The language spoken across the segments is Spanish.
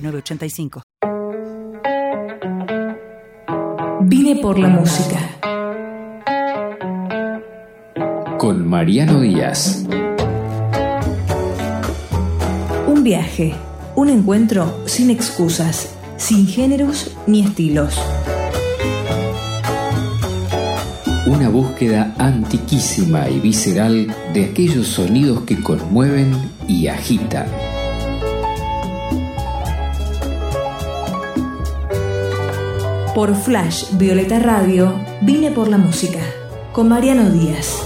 985. Vine por la música. Con Mariano Díaz. Un viaje, un encuentro sin excusas, sin géneros ni estilos. Una búsqueda antiquísima y visceral de aquellos sonidos que conmueven y agitan. Por Flash Violeta Radio, vine por la música, con Mariano Díaz.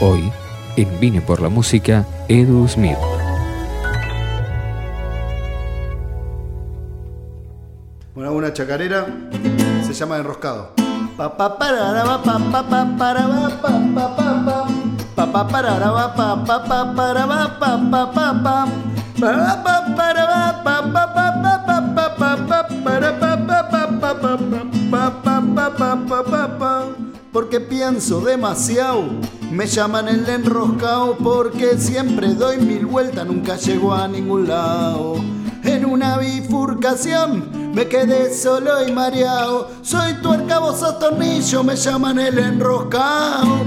Hoy, en Vine por la música, Edu Smith. Bueno, una chacarera se llama Enroscado. Porque pienso demasiado, me llaman el enroscado porque siempre doy mil vueltas, nunca llego a ningún lado. En una bifurcación me quedé solo y mareado. Soy tuerca, vos tornillo, me llaman el enroscado.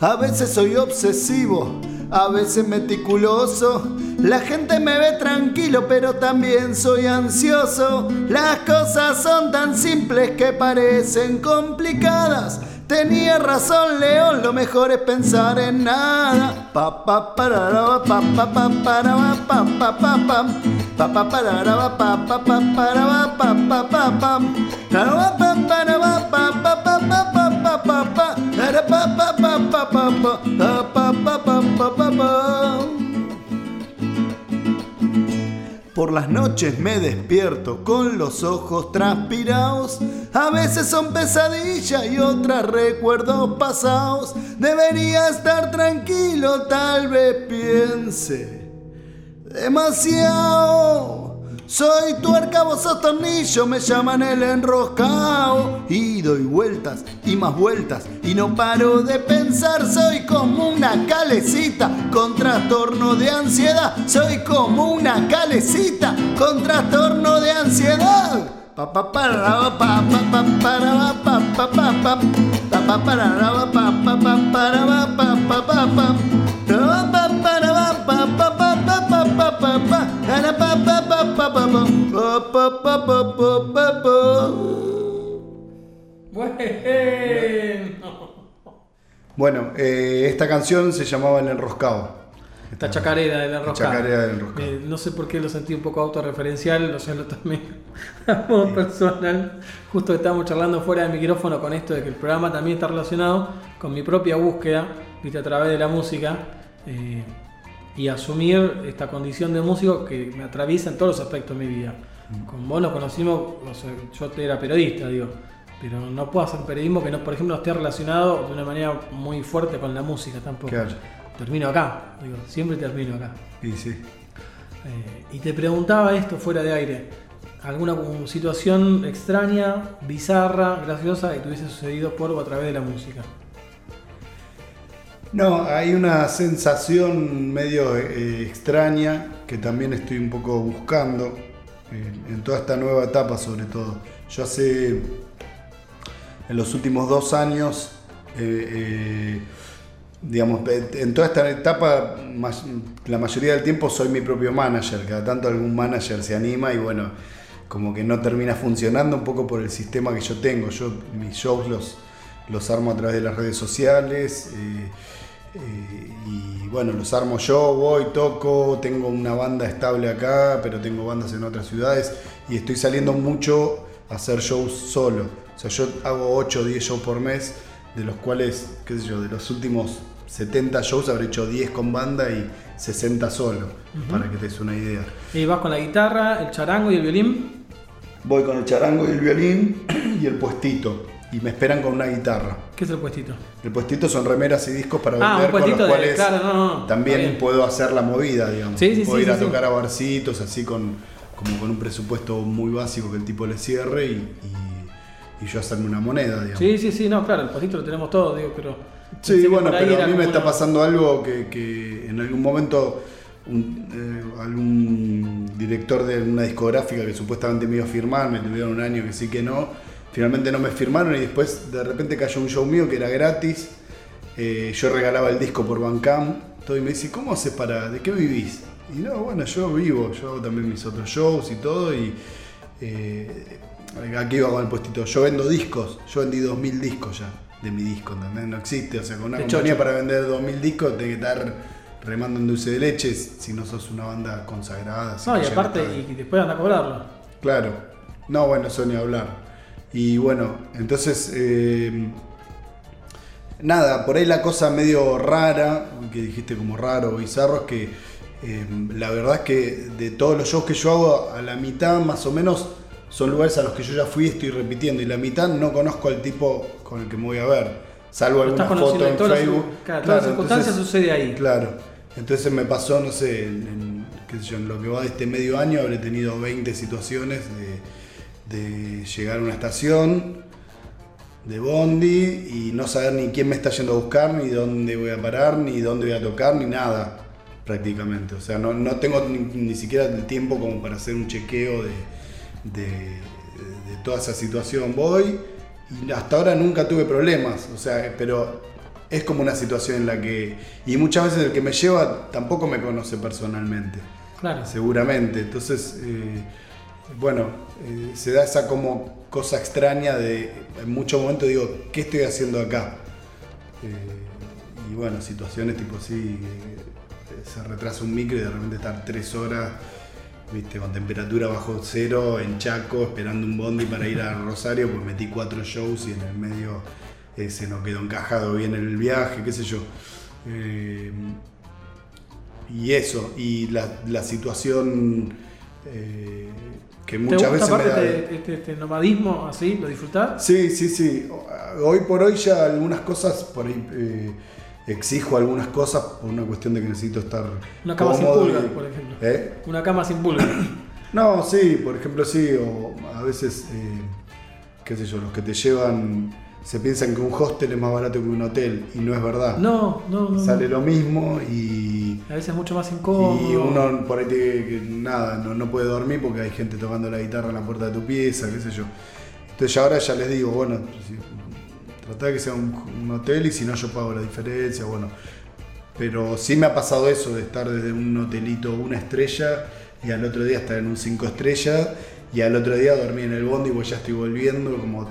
A veces soy obsesivo, a veces meticuloso. La gente me ve tranquilo, pero también soy ansioso. Las cosas son tan simples que parecen complicadas. Tenía razón León, lo mejor es pensar en nada. Pa pa para pa pa pa para pa pa pa pa pa pa para pa pa pa para pa pa pa pa pa para pa pa pa pa por las noches me despierto con los ojos transpirados. A veces son pesadillas y otras recuerdos pasados. Debería estar tranquilo, tal vez piense demasiado. Soy tuerca, vos sos me llaman el enroscado. Y doy vueltas y más vueltas y no paro de pensar. Soy como una calecita con trastorno de ansiedad. Soy como una calecita con trastorno de ansiedad. Bueno, eh, esta canción se llamaba El Enroscado. Esta chacarera del enroscado. Chacarera del. Eh, no sé por qué lo sentí un poco autorreferencial, lo sé lo también a modo personal. Justo estábamos charlando fuera del micrófono con esto de que el programa también está relacionado con mi propia búsqueda, viste, a través de la música. Eh, y asumir esta condición de músico que me atraviesa en todos los aspectos de mi vida. Con vos nos conocimos, yo era periodista, digo, pero no puedo hacer periodismo que no, por ejemplo, esté relacionado de una manera muy fuerte con la música tampoco. Termino acá, digo, siempre termino acá. Y sí. Eh, y te preguntaba esto fuera de aire, alguna situación extraña, bizarra, graciosa que te hubiese sucedido por o a través de la música. No, hay una sensación medio eh, extraña que también estoy un poco buscando eh, en toda esta nueva etapa sobre todo. Yo hace, en los últimos dos años, eh, digamos, en toda esta etapa, la mayoría del tiempo soy mi propio manager, cada tanto algún manager se anima y bueno, como que no termina funcionando un poco por el sistema que yo tengo. Yo mis shows los, los armo a través de las redes sociales. Eh, y bueno, los armo yo, voy, toco, tengo una banda estable acá, pero tengo bandas en otras ciudades y estoy saliendo mucho a hacer shows solo. O sea, yo hago 8 o 10 shows por mes, de los cuales, qué sé yo, de los últimos 70 shows habré hecho 10 con banda y 60 solo, para que te des una idea. Y vas con la guitarra, el charango y el violín. Voy con el charango y el violín y el puestito. Y me esperan con una guitarra. ¿Qué es el puestito? El puestito son remeras y discos para Ah, vender con los de- cuales claro, no, no, también puedo hacer la movida, digamos. Sí, sí, puedo sí, ir a tocar a barcitos así con como con un presupuesto muy básico que el tipo le cierre y, y- y yo hacerme una moneda, digamos. Sí, sí, sí, no, claro, el puestito lo tenemos todos, digo, pero. Sí, bueno, pero a mí me está pasando algo que, que en algún momento un- eh, algún director de una discográfica que supuestamente me iba a firmar, me tuvieron un año que sí que no, finalmente no me firmaron y después de repente cayó un show mío que era gratis, eh, yo regalaba el disco por Bandcamp, todo y me dice, ¿cómo haces para, de qué vivís? Y no, bueno, yo vivo, yo hago también mis otros shows y todo y... eh, Aquí iba con el puestito. Yo vendo discos. Yo vendí 2000 discos ya de mi disco, ¿entendés? No existe. O sea, con una De compañía para vender 2000 discos tenés que estar remando en dulce de leche si no sos una banda consagrada. No, y aparte, y después anda a cobrarlo. Claro. No, bueno, eso ni hablar. Y bueno, entonces. eh, nada, por ahí la cosa medio rara, que dijiste como raro o bizarro, es que eh, la verdad es que de todos los shows que yo hago, a la mitad más o menos son lugares a los que yo ya fui y estoy repitiendo. Y la mitad no conozco al tipo con el que me voy a ver. Salvo alguna foto en todas las- Facebook. claro, todas las circunstancias entonces- sucede ahí. Claro. Entonces me pasó, no sé, en, en- qué sé yo, en lo que va de este medio año habré tenido 20 situaciones de, de llegar a una estación de Bondi y no saber ni quién me está yendo a buscar, ni dónde voy a parar, ni dónde voy a tocar, ni nada, prácticamente. O sea, no, no tengo ni, ni siquiera el tiempo como para hacer un chequeo de, de- de toda esa situación. Voy y hasta ahora nunca tuve problemas, o sea, pero es como una situación en la que... Y muchas veces el que me lleva tampoco me conoce personalmente Claro. seguramente. Entonces, eh, bueno, eh, se da esa como cosa extraña de, en muchos momentos digo, ¿qué estoy haciendo acá? Eh, y bueno, situaciones tipo así, se retrasa un micro y de repente estar tres horas, viste, con temperatura bajo cero, en Chaco, esperando un bondi para ir a Rosario, pues metí cuatro shows y en el medio eh, se nos quedó encajado bien el viaje, qué sé yo. Eh, y eso, y la, la situación eh, que ¿Te muchas gusta veces me da... este, este- este nomadismo así? ¿Lo disfrutás? Sí, sí, sí. Hoy por hoy ya algunas cosas, por ahí exijo algunas cosas por una cuestión de que necesito estar Una cama sin pulgas, por ejemplo. ¿Eh? Una cama sin pulgas. No, sí, por ejemplo sí, o a veces, eh, qué sé yo, los que te llevan se piensan que un hostel es más barato que un hotel y no es verdad. No, no, no. Sale no. lo mismo y, A veces es mucho más incómodo. y uno por ahí te- que nada, no, no puede dormir porque hay gente tocando la guitarra en la puerta de tu pieza, qué sé yo. Entonces ahora ya les digo, bueno, de que sea un, un hotel y si no yo pago la diferencia, bueno. Pero sí me ha pasado eso de estar desde un hotelito una estrella y al otro día estar en un cinco estrellas y al otro día dormir en el bondi pues ya estoy volviendo, como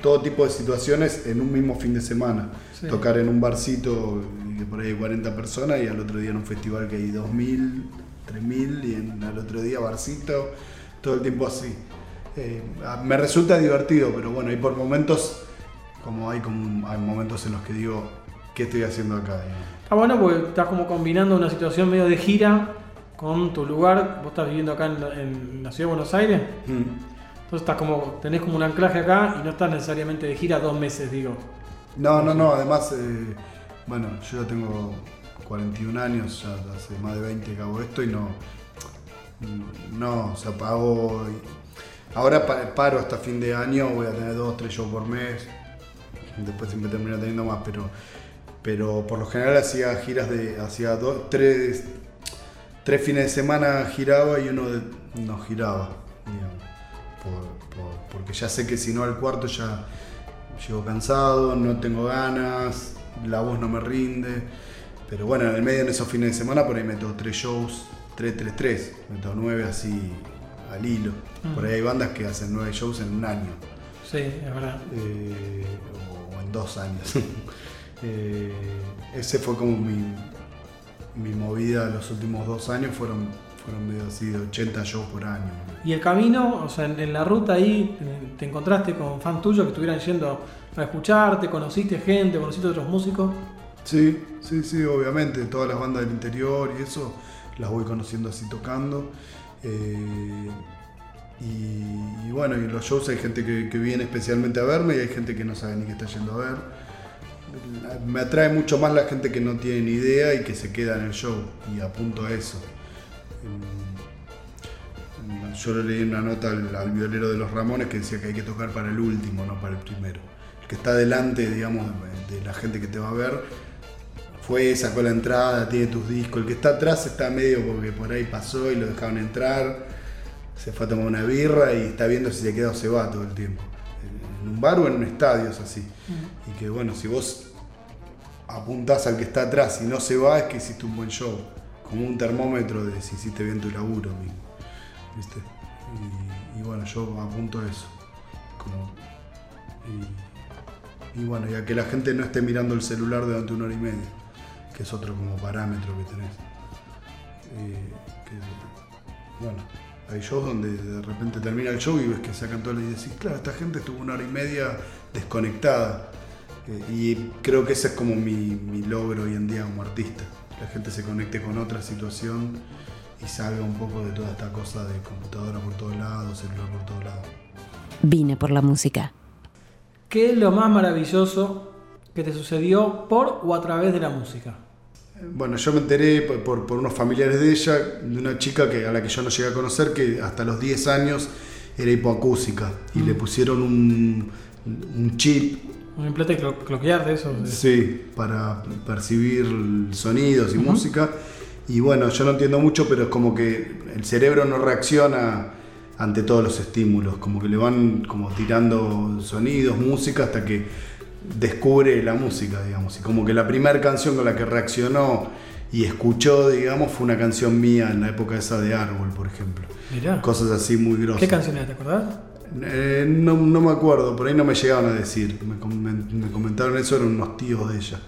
todo tipo de situaciones en un mismo fin de semana. Sí. Tocar en un barcito que por ahí hay 40 personas y al otro día en un festival que hay 2.000, 3.000 y en, al otro día barcito, todo el tiempo así. Eh, me resulta divertido, pero bueno, hay por momentos, como hay, como hay momentos en los que digo, ¿qué estoy haciendo acá? Está bueno porque estás como combinando una situación medio de gira con tu lugar. Vos estás viviendo acá en la, en la ciudad de Buenos Aires. Mm. Entonces estás como, tenés como un anclaje acá y no estás necesariamente de gira dos meses, digo. No, no, no, además, eh, bueno, yo ya tengo 41 años, ya hace más de 20 que hago esto y no, no, o sea, ahora pa- paro hasta fin de año, voy a tener dos, tres shows por mes, después siempre termino teniendo más, pero, pero por lo general hacía giras de, hacía dos, tres, tres fines de semana giraba y uno no giraba, digamos, por- por- porque ya sé que si no al cuarto ya llego cansado, no tengo ganas, la voz no me rinde. Pero bueno, en el medio de esos fines de semana por ahí meto tres shows, tres, tres, tres, meto nueve así al hilo. Por ahí hay bandas que hacen nueve shows en un año Sí, es verdad. eh, o en dos años. Eh, ese fue como mi, mi movida los últimos dos años, fueron, fueron medio así de 80 shows por año. Y el camino, o sea, en, en la ruta ahí, eh, ¿te encontraste con fans tuyos que estuvieran yendo a escucharte? ¿Conociste gente? ¿Conociste otros músicos? Sí, sí, sí, obviamente. Todas las bandas del interior y eso las voy conociendo así tocando. Eh, y, bueno, y los shows hay gente que, viene especialmente a verme y hay gente que no sabe ni qué está yendo a ver. Me atrae mucho más la gente que no tiene ni idea y que se queda en el show y apunto a eso. Yo le leí una nota al, al violero de los Ramones que decía que hay que tocar para el último, no para el primero. El que está delante, digamos, de la gente que te va a ver, fue, sacó la entrada, tiene tus discos. El que está atrás está medio porque por ahí pasó y lo dejaron entrar, se fue a tomar una birra y está viendo si se queda o se va todo el tiempo. En un bar o en un estadio es así. Y que bueno, si vos apuntás al que está atrás y no se va, es que hiciste un buen show. Como un termómetro de si hiciste bien tu laburo. ¿Viste? Y, y bueno, yo apunto a eso. Como- y, y bueno, y a que la gente no esté mirando el celular durante una hora y media, que es otro como parámetro que tenés. Eh, que, bueno, hay shows donde de repente termina el show y ves que sacan todo y decís, claro, esta gente estuvo una hora y media desconectada. Eh, y creo que ese es como mi, mi logro hoy en día como artista. La gente se conecte con otra situación y salga un poco de toda esta cosa de computadora por todos lados, celular por todos lados. Vine por la música. ¿Qué es lo más maravilloso que te sucedió por o a través de la música? Bueno, yo me enteré por, unos familiares de ella, de una chica que, a la que yo no llegué a conocer, que hasta los 10 años era hipoacúsica. Y le pusieron un, un chip, Un implante clo cloquear de eso. sí, para percibir sonidos y música. Y bueno, yo no entiendo mucho, pero es como que el cerebro no reacciona ante todos los estímulos, como que le van como tirando sonidos, música, hasta que descubre la música, digamos. Y como que la primera canción con la que reaccionó y escuchó, digamos, fue una canción mía en la época esa de Árbol, por ejemplo. Mirá. Cosas así muy grosas. ¿Qué canción era? ¿Te acordás? Eh, no, no me acuerdo, por ahí no me llegaban a decir. Me, com- me comentaron eso, eran unos tíos de ella.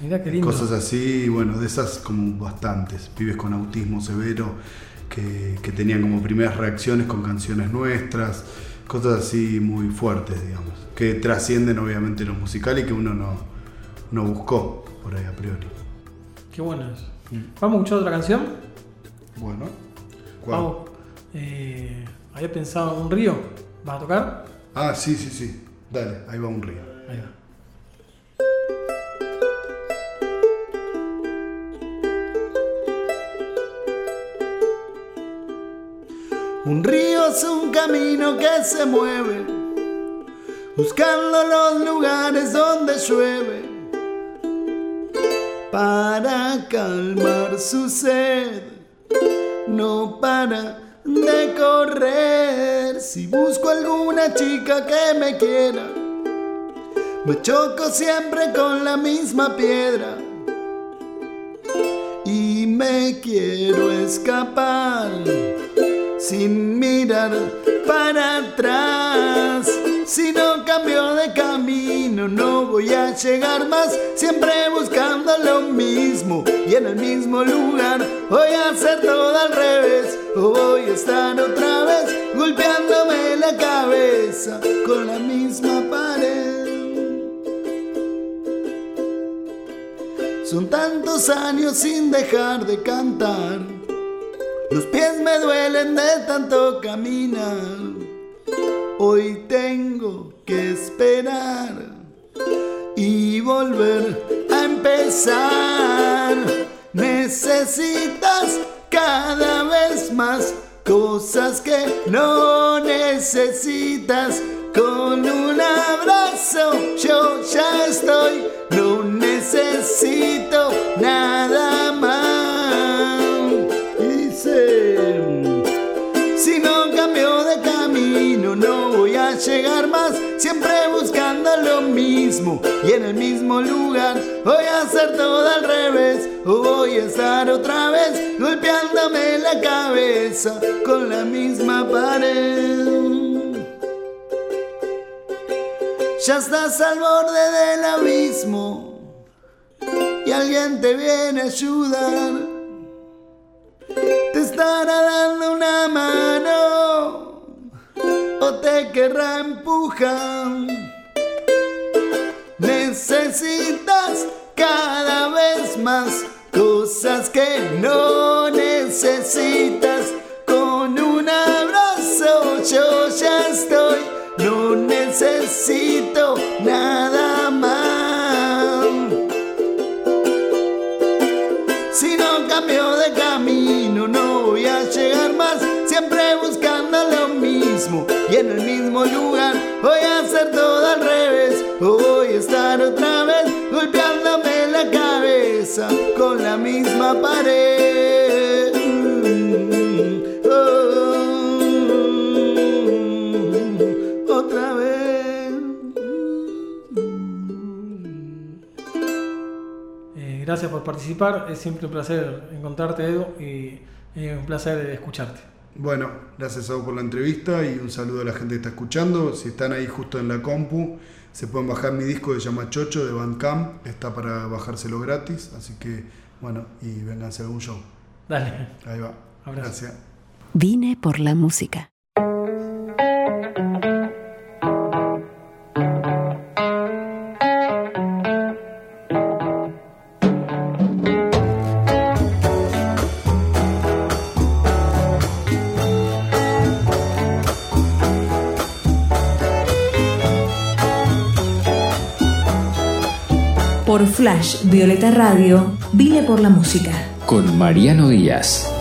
Mirá qué lindo. Cosas así, bueno, de esas como bastantes. Pibes con autismo severo que, que tenían como primeras reacciones con canciones nuestras. Cosas así muy fuertes, digamos. Que trascienden obviamente lo musical y que uno no, no buscó por ahí a priori. Qué bueno eso. ¿Vamos a escuchar otra canción? Bueno, ¿cuál? Vamos. Eh, había pensado en un río. ¿Vas a tocar? Ah, sí, sí, sí. Dale, ahí va un río. Ahí va. Un río es un camino que se mueve, buscando los lugares donde llueve, para calmar su sed. No para de correr, si busco alguna chica que me quiera, me choco siempre con la misma piedra y me quiero escapar sin mirar para atrás. Si no cambio de camino, no voy a llegar más. Siempre buscando lo mismo y en el mismo lugar. Voy a hacer todo al revés, o voy a estar otra vez golpeándome la cabeza con la misma pared. Son tantos años sin dejar de cantar. Los pies me duelen de tanto caminar. Hoy tengo que esperar y volver a empezar. Necesitas cada vez más cosas que no necesitas. Con un abrazo yo ya estoy, no necesito nada y en el mismo lugar. Voy a hacer todo al revés o voy a estar otra vez golpeándome la cabeza con la misma pared. Ya estás al borde del abismo y alguien te viene a ayudar. Te estará dando una mano o te querrá empujar. Necesitas cada vez más cosas que no necesitas. Con un abrazo yo ya estoy, no necesito nada más. Si no cambio de camino no voy a llegar más, siempre buscando lo mismo y en el mismo lugar voy a hacer todo al revés. A estar otra vez golpeándome la cabeza con la misma pared. Oh, otra vez. Eh, gracias por participar, es siempre un placer encontrarte, Edu, y eh, un placer escucharte. Bueno, gracias a vos por la entrevista y un saludo a la gente que está escuchando. Si están ahí justo en la compu, se pueden bajar mi disco que se llama Chocho de Bandcamp. Está para bajárselo gratis, así que bueno, y vénganse a algún show. Dale. Ahí va. Abrazo. Gracias. Vine por la música. Por Flash Violeta Radio, vine por la música. Con Mariano Díaz.